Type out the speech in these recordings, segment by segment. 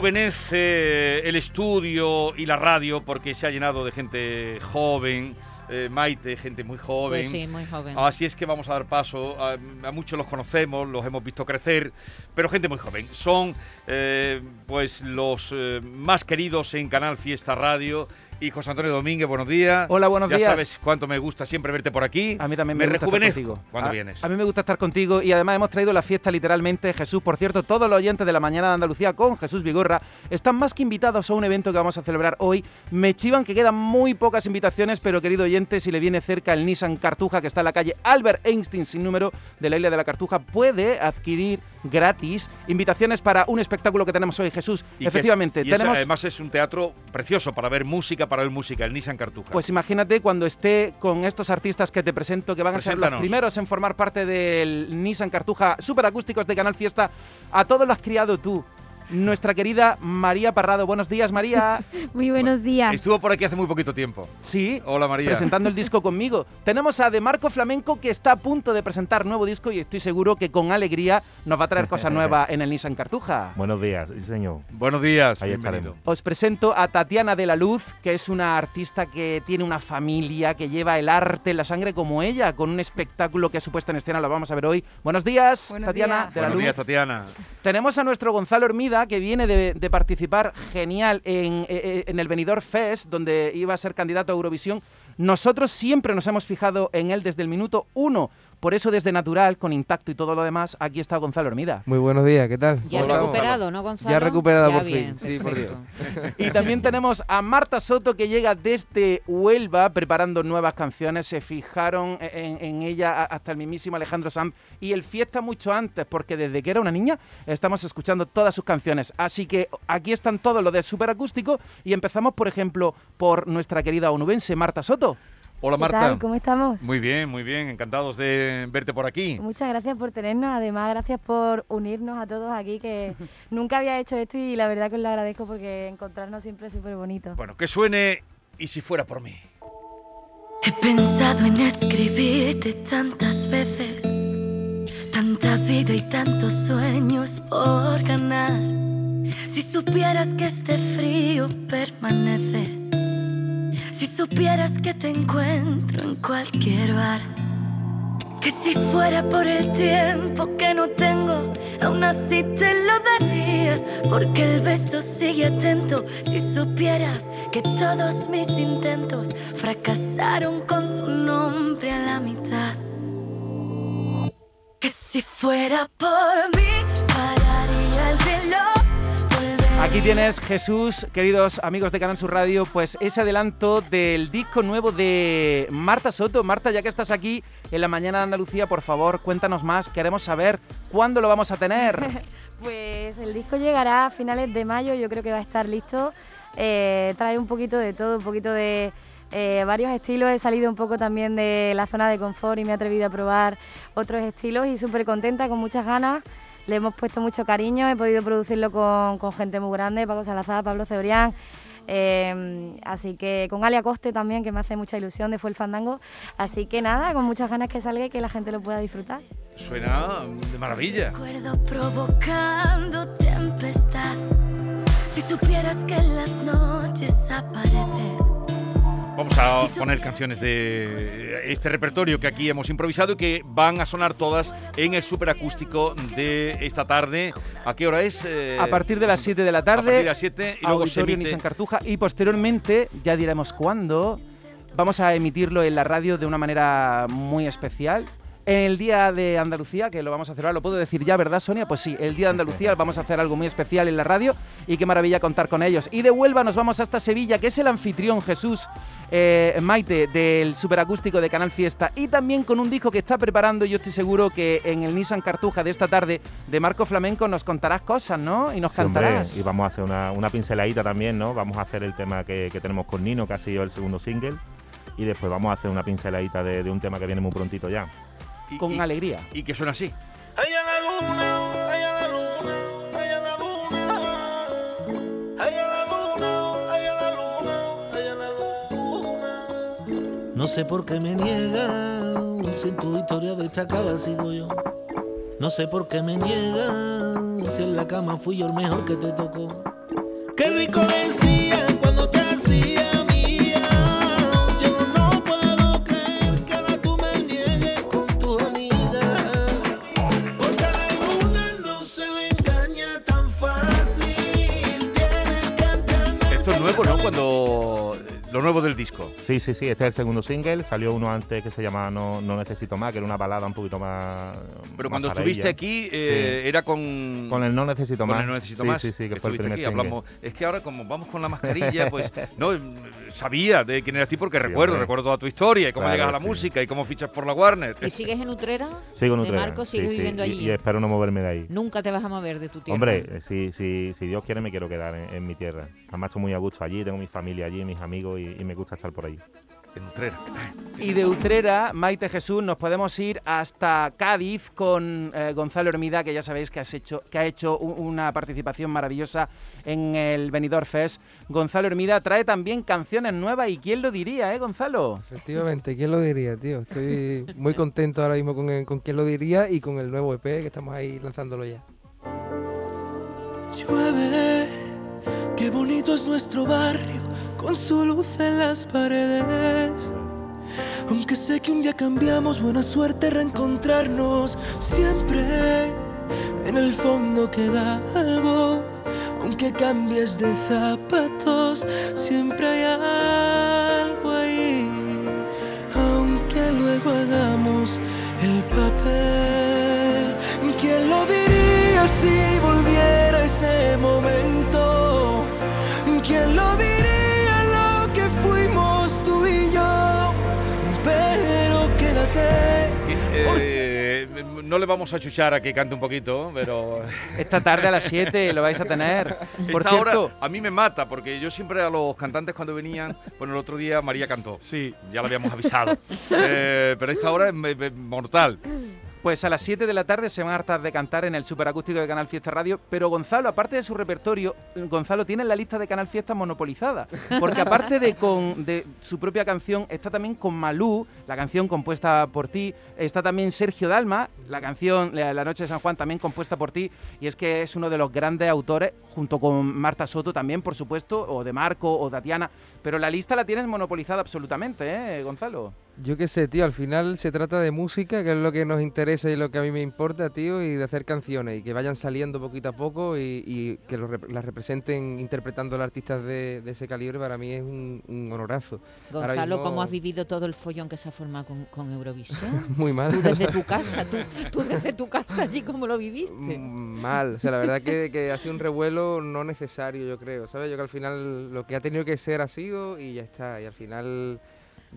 Rejuvenece el estudio y la radio porque se ha llenado de gente joven, eh, Maite, gente muy joven. Pues sí, muy joven. Así es que vamos a dar paso. A, a muchos los conocemos, los hemos visto crecer, pero gente muy joven. Son eh, pues los eh, más queridos en Canal Fiesta Radio. Y José Antonio Domínguez, buenos días. Hola, buenos ya días. sabes cuánto me gusta siempre verte por aquí. A mí también me, me gusta estar contigo. cuando a, vienes. A mí me gusta estar contigo y además hemos traído la fiesta literalmente. Jesús, por cierto, todos los oyentes de la mañana de Andalucía con Jesús Vigorra están más que invitados a un evento que vamos a celebrar hoy. Me chivan que quedan muy pocas invitaciones, pero querido oyente, si le viene cerca el Nissan Cartuja que está en la calle Albert Einstein sin número de la isla de la Cartuja, puede adquirir gratis invitaciones para un espectáculo que tenemos hoy. Jesús, Y es- efectivamente, y tenemos... además es un teatro precioso para ver música, para ver música, el Nissan Cartuja. Pues imagínate cuando esté con estos artistas que te presento, que van a ser los primeros en formar parte del Nissan Cartuja Superacústicos de Canal Fiesta. A todos los has criado tú. Nuestra querida María Parrado. Buenos días, María. Muy buenos días. Estuvo por aquí hace muy poquito tiempo. Sí, Hola María. presentando el disco conmigo. Tenemos a De Marco Flamenco que está a punto de presentar nuevo disco y estoy seguro que con alegría nos va a traer cosas nuevas en el Nissan Cartuja. Buenos días, sí señor. Buenos días. Ahí bienvenido. estaremos. Os presento a Tatiana de la Luz, que es una artista que tiene una familia, que lleva el arte en la sangre como ella, con un espectáculo que ha supuesto en escena, lo vamos a ver hoy. Buenos días, Buenos Tatiana días. de la Buenos Luz. días, Tatiana. Tenemos a nuestro Gonzalo Hermida, que viene de, participar genial en, eh, eh, en el Benidorm Fest, donde iba a ser candidato a Eurovisión. Nosotros siempre nos hemos fijado en él desde el minuto uno. Por eso, desde Natural, con Intacto y todo lo demás, aquí está Gonzalo Hermida. Muy buenos días, ¿qué tal? Ya recuperado, ¿no, Gonzalo? Ya recuperado Ya por bien, fin, sí, por perfecto. Y también tenemos a Marta Soto que llega desde Huelva preparando nuevas canciones. Se fijaron en, en ella hasta el mismísimo Alejandro Sanz y el Fiesta mucho antes, porque desde que era una niña estamos escuchando todas sus canciones. Así que aquí están todos los de superacústico y empezamos, por ejemplo, por nuestra querida onubense Marta Soto. Hola ¿Qué Marta. tal? ¿Cómo estamos? Muy bien, muy bien. Encantados de verte por aquí. Muchas gracias por tenernos, además gracias por unirnos a todos aquí, que nunca había hecho esto y la verdad que os lo agradezco porque encontrarnos siempre es súper bonito. Bueno, que suene y si fuera por mí. He pensado en escribirte tantas veces, tanta vida y tantos sueños por ganar. Si supieras que este frío permanece, supieras que te encuentro en cualquier bar, que si fuera por el tiempo que no tengo, aún así te lo daría, porque el beso sigue atento. Si supieras que todos mis intentos fracasaron con tu nombre a la mitad, que si fuera por mí, Aquí tienes, Jesús, queridos amigos de Canal Sur Radio, pues ese adelanto del disco nuevo de Marta Soto. Marta, ya que estás aquí en la mañana de Andalucía, por favor, cuéntanos más. Queremos saber cuándo lo vamos a tener. Pues el disco llegará a finales de mayo, yo creo que va a estar listo. Eh, trae un poquito de todo, un poquito de eh, varios estilos. He salido un poco también de la zona de confort y me he atrevido a probar otros estilos y súper contenta, con muchas ganas. Le hemos puesto mucho cariño, he podido producirlo con, con gente muy grande, Paco Salazar, Pablo Cebrián. eh, así que con Alia Coste también, que me hace mucha ilusión de Fue el Fandango. Así que nada, con muchas ganas que salga y que la gente lo pueda disfrutar. Suena de maravilla. Recuerdo provocando tempestad. Si supieras que en las noches apareces. Vamos a poner canciones de este repertorio que aquí hemos improvisado y que van a sonar todas en el superacústico de esta tarde. ¿A qué hora es? Eh, A partir de las 7 de la a partir tarde, de las 7 y luego se emite- Nissan Cartuja y posteriormente, ya diremos cuándo, vamos a emitirlo en la radio de una manera muy especial. En el Día de Andalucía, que lo vamos a celebrar, lo puedo decir ya, ¿verdad, Sonia? Pues sí, el Día de Andalucía vamos a hacer algo muy especial en la radio y qué maravilla contar con ellos. Y de Huelva nos vamos hasta Sevilla, que es el anfitrión Jesús eh, Maite del superacústico de Canal Fiesta y también con un disco que está preparando. Yo estoy seguro que en el Nissan Cartuja de esta tarde de Marco Flamenco nos contarás cosas, ¿no? Y nos Sí, hombre, cantarás. y vamos a hacer una, una pinceladita también, ¿no? Vamos a hacer el tema que, que tenemos con Nino, que ha sido el segundo single. Y después vamos a hacer una pinceladita de, de un tema que viene muy prontito ya. Y- Con y- alegría. Y que suena así. Ay, a la luna, ay, a la luna, ay, a la luna. Ay, a la luna, ay, a la luna, ay, a la luna. No sé por qué me niegan, si en tu historia destacada sigo yo. No sé por qué me niegan, si en la cama fui yo el mejor que te tocó. Qué rico decía Sí, sí, sí, este es el segundo single. Salió uno antes que se llama No, no Necesito Más, que era una balada un poquito más. Pero más cuando para estuviste ella. aquí, eh, era con. Con el No Necesito con Más. el No Necesito sí, Más. Sí, sí, que fue el primer aquí, single. hablamos. Es que ahora, como vamos con la mascarilla, pues. No, sabía de quién eras tú porque Sí, recuerdo, hombre. recuerdo toda tu historia y cómo Claro, llegas a la sí. música y cómo fichas por la Warner. ¿Y sigues en Utrera? Sigo en de Utrera, Marcos, sí, sigues sí, viviendo allí. Y, espero no moverme de ahí. Nunca te vas a mover de tu tierra. Hombre, si, si, si Dios quiere me quiero quedar en, en mi tierra. Además estoy muy a gusto allí, tengo mi familia allí, mis amigos y, y me gusta estar por ahí. En Utrera. Y de Utrera, Maite Jesús, nos podemos ir hasta Cádiz con eh, Gonzalo Hermida, que ya sabéis que, has hecho, que ha hecho una participación maravillosa en el Benidorm Fest. Gonzalo Hermida trae también canciones nuevas y quién lo diría, ¿eh, Gonzalo? Efectivamente, ¿quién lo diría, tío? Estoy muy contento ahora mismo con, el- con quién lo diría y con el nuevo EP que estamos ahí lanzándolo ya. Llueve, qué bonito es nuestro barrio con su luz en las paredes. Aunque sé que un día cambiamos, buena suerte reencontrarnos. Siempre en el fondo queda algo. Aunque cambies de zapatos, siempre hay algo vamos a chuchar a que cante un poquito, pero. Esta tarde a las 7 lo vais a tener. Por Esta cierto, hora a mí me mata, porque yo siempre a los cantantes cuando venían, bueno, el otro día María cantó. Sí. Ya lo habíamos avisado. Eh, pero esta hora es mortal. Pues a las 7 de la tarde se van a hartar de cantar en el superacústico de Canal Fiesta Radio, pero Gonzalo, aparte de su repertorio, Gonzalo tiene la lista de Canal Fiesta monopolizada, porque aparte de con de su propia canción, está también con Malú, la canción compuesta por ti, está también Sergio Dalma, la canción La la Noche de San Juan también compuesta por ti, y es que es uno de los grandes autores, junto con Marta Soto también, por supuesto, o de Marco o Tatiana, pero la lista la tienes monopolizada absolutamente, ¿eh, Gonzalo? Yo qué sé, tío, al final se trata de música, que es lo que nos interesa y lo que a mí me importa, tío, y de hacer canciones y que vayan saliendo poquito a poco y, y que lo las representen interpretando a artistas de, de ese calibre, para mí es un, un honorazo. Gonzalo, mismo- ¿cómo has vivido todo el follón que se ha formado con, con Eurovisión? Muy mal. Tú desde tu casa, tú, tú desde tu casa allí, ¿cómo lo viviste? Mm, Mal, o sea, la verdad que, que ha sido un revuelo no necesario, yo creo, ¿sabes? Yo que al final lo que ha tenido que ser ha sido y ya está, y al final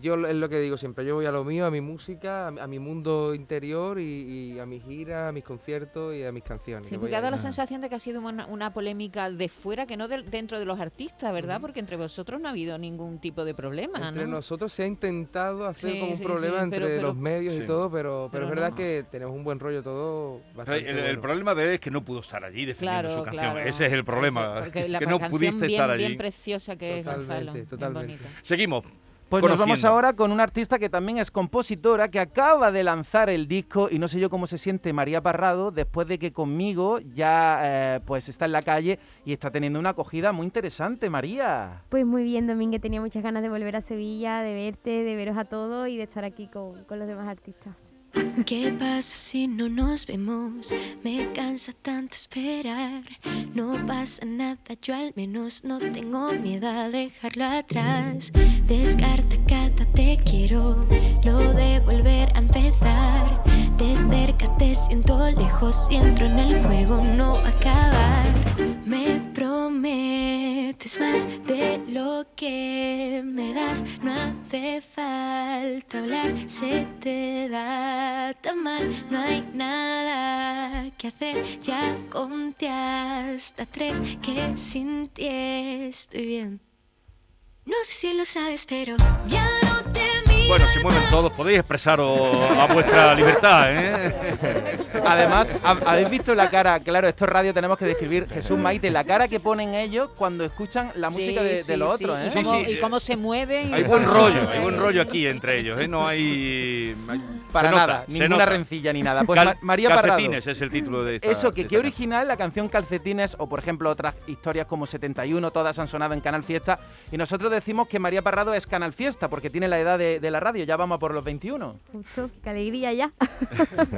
yo lo- es lo que digo siempre, yo voy a lo mío, a mi música, a, mi- a mi mundo interior y, y a mis giras, a mis conciertos y a mis canciones. Sí, que porque ha dado la sensación de que ha sido una, una polémica de fuera, que no del- dentro de los artistas, ¿verdad? Porque entre vosotros no ha habido ningún tipo de problema, Entre ¿no? nosotros se ha intentado hacer Sí, como un sí, problema sí, entre pero- pero- los medios Sí. y todo, pero, pero, Pero es verdad no. que tenemos un buen rollo todo. El, Bastante el bueno. problema de él es que no pudo estar allí defendiendo Claro, su canción. claro. Ese es el problema. Eso, porque la que no canción pudiste bien, estar allí. bien preciosa que Totalmente, es Gonzalo, totalmente. bonita. Seguimos. Pues nos vamos ahora con una artista que también es compositora, que acaba de lanzar el disco y no sé yo cómo se siente María Parrado después de que conmigo ya eh, pues está en la calle y está teniendo una acogida muy interesante, María. Pues muy bien, Domínguez, tenía muchas ganas de volver a Sevilla, de verte, de veros a todos y de estar aquí con, con los demás artistas. ¿Qué pasa si no nos vemos? Me cansa tanto esperar. No pasa nada, yo al menos no tengo miedo a dejarlo atrás. Descarta cada te quiero, lo de volver a empezar. De cerca te siento lejos y entro en el juego, no acabar. Me prometes más de lo que me das, no hace falta hablar, se te da tan mal, no hay nada que hacer, ya conté hasta tres que sin ti estoy bien. No sé si lo sabes, pero ya no te Bueno, se mueven todos, podéis expresaros a vuestra libertad, ¿eh? Además, ha- habéis visto la cara, claro, esto es radio, tenemos que describir Jesús Maite, la cara que ponen ellos cuando escuchan la música Sí, de, de sí, los sí, otros, ¿eh? Y, Sí, cómo, sí, y cómo se mueven. Hay buen rollo, hay buen rollo aquí entre ellos, ¿eh? No hay... Para nota, nada, ninguna nota. rencilla ni nada. Pues Cal- María Parrado. Calcetines es el título de esta Eso, que qué original la canción Calcetines o, por ejemplo, otras historias como 71, todas han sonado en Canal Fiesta. Y nosotros decimos que María Parrado es Canal Fiesta porque tiene la edad de, de la radio, ya vamos a por los 21. Justo, qué alegría ya.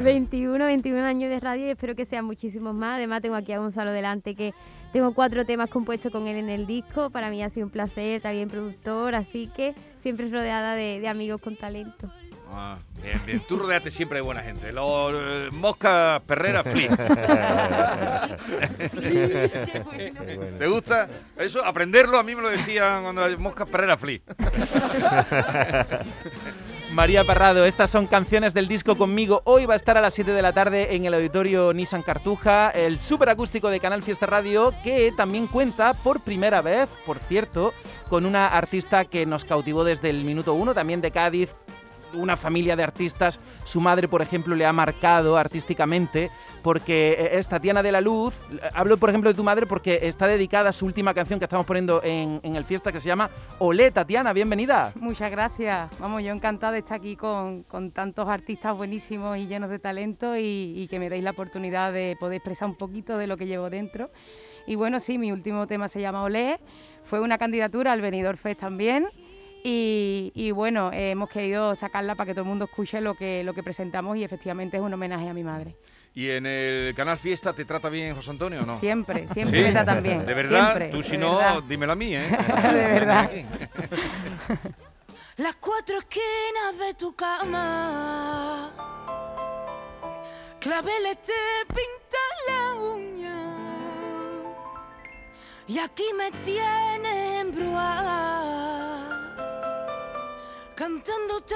21, 21 años de radio y espero que sean muchísimos más. Además tengo aquí a Gonzalo delante que tengo cuatro temas compuestos con él en el disco. Para mí ha sido un placer, también productor, así que siempre rodeada de, de amigos con talento. Ah, bien, bien. Tú rodeate siempre de buena gente. Los eh, Mosca Perrera Flip. ¿Te gusta? Eso, aprenderlo, a mí me lo decían cuando Mosca Perrera Flip. María Parrado, estas son canciones del disco conmigo. Hoy va a estar a las 7 de la tarde en el auditorio Nissan Cartuja, el super acústico de Canal Fiesta Radio, que también cuenta por primera vez, por cierto, con una artista que nos cautivó desde el minuto uno, también de Cádiz. Una familia de artistas, su madre, por ejemplo, le ha marcado artísticamente porque eh, es Tatiana de la Luz. Hablo, por ejemplo, de tu madre porque está dedicada a su última canción que estamos poniendo en, el fiesta que se llama Olé, Tatiana, bienvenida. Muchas gracias. Vamos, yo encantada de estar aquí con, con tantos artistas buenísimos y llenos de talento y, y que me deis la oportunidad de poder expresar un poquito de lo que llevo dentro. Y bueno, sí, mi último tema se llama Olé. Fue una candidatura al Benidorm Fest también. Y, y bueno, eh, hemos querido sacarla para que todo el mundo escuche lo que, lo que presentamos y efectivamente es un homenaje a mi madre. ¿Y en el canal Fiesta te trata bien José Antonio o no? Siempre, siempre ¿Sí? me tratan bien. De verdad, siempre, tú si no, verdad. dímelo a mí, ¿eh? De verdad. Las cuatro esquinas de tu cama. Claveles te pintan la uña. Y aquí me tienes embrujada. Cantándote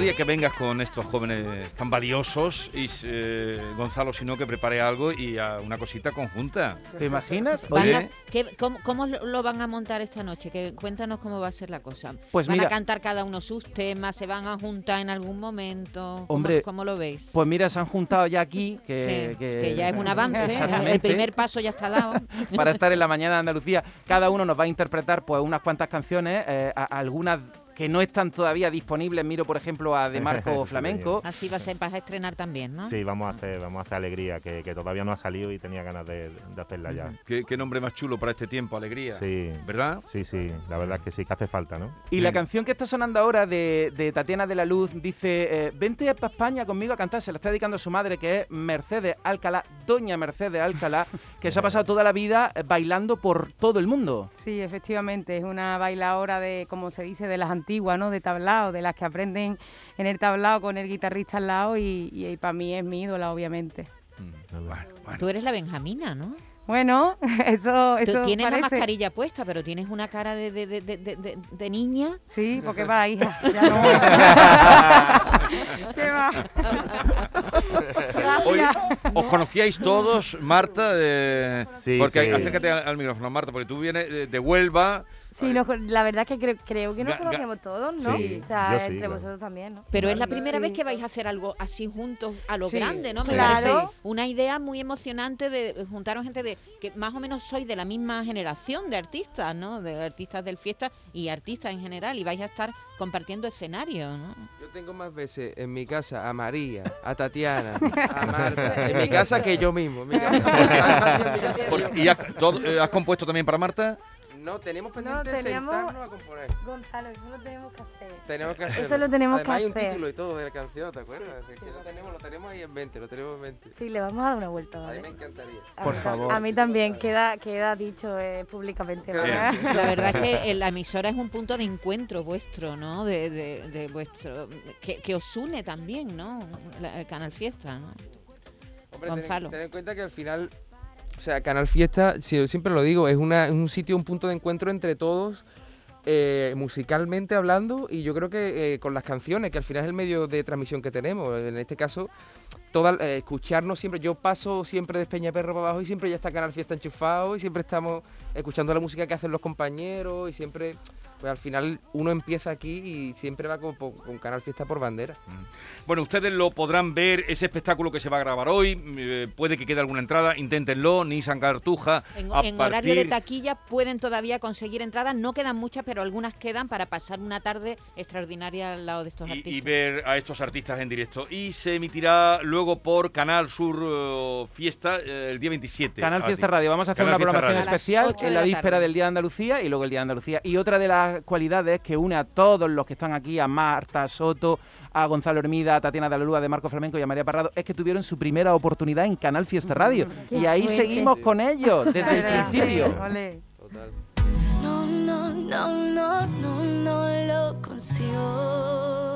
día que vengas con estos jóvenes tan valiosos y eh, Gonzalo, si no, que prepare algo y a una cosita conjunta. ¿Te imaginas? Van Oye, a- ¿qué- cómo, cómo lo van a montar esta noche? Que, cuéntanos cómo va a ser la cosa. Pues ¿Van mira- a cantar cada uno sus temas? ¿Se van a juntar en algún momento? ¿Cómo, Hombre, cómo lo veis? Pues mira, se han juntado ya aquí, que, Sí, que- que ya es un avance. El Exactamente. primer paso ya está dado. para estar en la mañana de Andalucía. Cada uno nos va a interpretar pues unas cuantas canciones, eh, algunas que no están todavía disponibles. Miro, por ejemplo, a De Marco Sí, Flamenco. Así va a ser, vas a estrenar también, ¿no? Sí, vamos a hacer, vamos a hacer alegría, que, que todavía no ha salido y tenía ganas de, de hacerla ya. ¿Qué, qué nombre más chulo para este tiempo, alegría. Sí. ¿Verdad? Sí, sí, la verdad es que sí, que hace falta, ¿no? Y la canción que está sonando ahora de, de Tatiana de la Luz dice, eh, vente para España conmigo a cantar, se la está dedicando a su madre, que es Mercedes Alcalá, doña Mercedes Alcalá, que se ha pasado toda la vida eh, bailando por todo el mundo. Sí, efectivamente, es una bailadora de, como se dice, de las antiguas, ¿no? De tablao, de las que aprenden en el tablao con el guitarrista al lado y, para mí es mi ídola, obviamente. Tú eres la Benjamina, ¿no? Bueno, eso, Tú eso tienes la mascarilla puesta, pero tienes una cara de, de, de, de, de- de- de niña. Sí, porque va, hija. Ya no. ¿Qué va? Oye, Gracias. ¿os conocíais todos, Marta? Sí, porque sí. acércate al, al micrófono, Marta, porque tú vienes de, de Huelva, Sí, con- la verdad es que creo, creo que nos Ga- ga- conocemos todos, ¿no? Sí, o sea, sí, entre claro. vosotros también, ¿no? Pero es la Sí. primera vez que vais a hacer algo así juntos a lo Sí, grande, ¿no? Me claro. parece una idea muy emocionante de juntaros gente de que más o menos sois de la misma generación de artistas, ¿no? De artistas del fiesta y artistas en general y vais a estar compartiendo escenario, ¿no? Yo tengo más veces en mi casa a María, a Tatiana, a Marta, en mi casa que yo mismo. en mi casa. ¿Y has, todo- eh, has compuesto también para Marta? No, tenemos No, pendiente teníamos- sentarnos a componer. Gonzalo, eso lo tenemos que hacer. Tenemos que hacerlo. Eso lo tenemos Además, que hay un hacer. título y todo de la canción, ¿te acuerdas? Es que lo tenemos, lo tenemos ahí en mente, lo tenemos en mente. Sí, le vamos a dar una vuelta, A mí ¿vale? me encantaría. A Por mí- favor. A mí también, queda, queda dicho eh, públicamente. ¿vale? La verdad es que la emisora es un punto de encuentro vuestro, ¿no? De, de- de vuestro que, que os une también, ¿no? La- el Canal Fiesta, ¿no? Hombre, ten- Gonzalo. Ten, en cuenta que al final, o sea, Canal Fiesta, si- siempre lo digo, es una, un sitio, un punto de encuentro entre todos, eh, musicalmente hablando, y yo creo que eh, con las canciones, que al final es el medio de transmisión que tenemos. En este caso, toda, eh, escucharnos siempre, yo paso siempre de Peñaperro para abajo y siempre ya está Canal Fiesta enchufado y siempre estamos escuchando la música que hacen los compañeros y siempre, pues al final uno empieza aquí y siempre va con, con Canal Fiesta por bandera. Bueno, ustedes lo podrán ver, ese espectáculo que se va a grabar hoy, eh, puede que quede alguna entrada, inténtenlo, Nissan Cartuja. En, a en horario de partir- taquilla pueden todavía conseguir entradas, no quedan muchas, pero algunas quedan para pasar una tarde extraordinaria al lado de estos y, artistas. y ver a estos artistas en directo. Y se emitirá luego por Canal Sur eh, Fiesta eh, el día 27. Canal Fiesta. Radio. Vamos a hacer Canal una Fiesta programación Radio. A las especial en la la víspera tarde. del Día de Andalucía y luego el Día de Andalucía. Y otra de las cualidades que une a todos los que están aquí, a Marta Soto, a Gonzalo Hermida, a Tatiana de la Lúa, de Marco Flamenco y a María Parrado, es que tuvieron su primera oportunidad en Canal Fiesta Radio. Qué y ahí fuerte. seguimos con ellos desde el principio. Total. No, no, no, no, no, no lo consigo.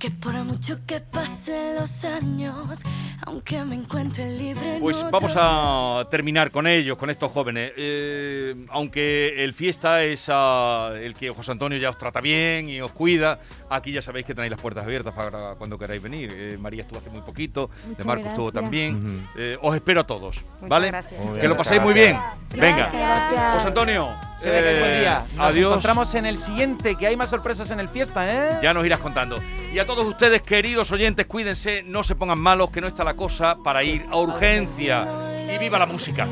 Que por mucho que pasen los años, aunque me encuentre libre. en Pues vamos a terminar con ellos, con estos jóvenes. Eh, aunque el fiesta es ah, el que José Antonio ya os trata bien y os cuida, aquí ya sabéis que tenéis las puertas abiertas para cuando queráis venir. Eh, María estuvo hace muy poquito, de Muchas Marco estuvo gracias. también. Ujú. Eh, os espero a todos, Muchas ¿vale? gracias. Que lo paséis muy bien. Venga, Gracias. José Antonio, Se ve que es buen eh, día. Nos adiós. encontramos en el siguiente, que hay más sorpresas en el Fiesta, ¿eh? Ya nos irás contando. Y a todos ustedes, queridos oyentes, cuídense, no se pongan malos, que no está la cosa para ir a urgencia. Y viva la música.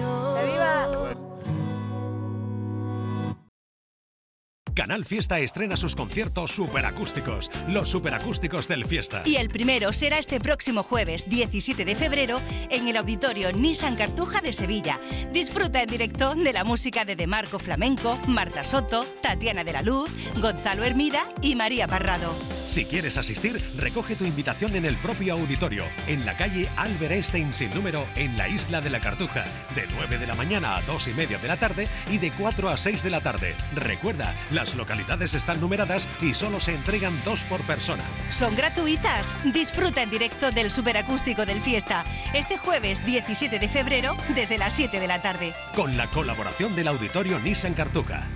Canal Fiesta estrena sus conciertos superacústicos, los superacústicos del Fiesta. Y el primero será este próximo jueves 17 de febrero en el auditorio Nissan Cartuja de Sevilla. Disfruta en directo de la música de Demarco Flamenco, Marta Soto, Tatiana de la Luz, Gonzalo Hermida y María Parrado. Si quieres asistir, recoge tu invitación en el propio auditorio, en la calle Albert Einstein sin número, en la isla de la Cartuja, de 9 de la mañana a 2 y media de la tarde y de 4 a 6 de la tarde. Recuerda, las localidades están numeradas y solo se entregan dos por persona. Son gratuitas. Disfruta en directo del superacústico del Fiesta este jueves 17 de febrero desde las 7 de la tarde. Con la colaboración del auditorio Nissan Cartuja.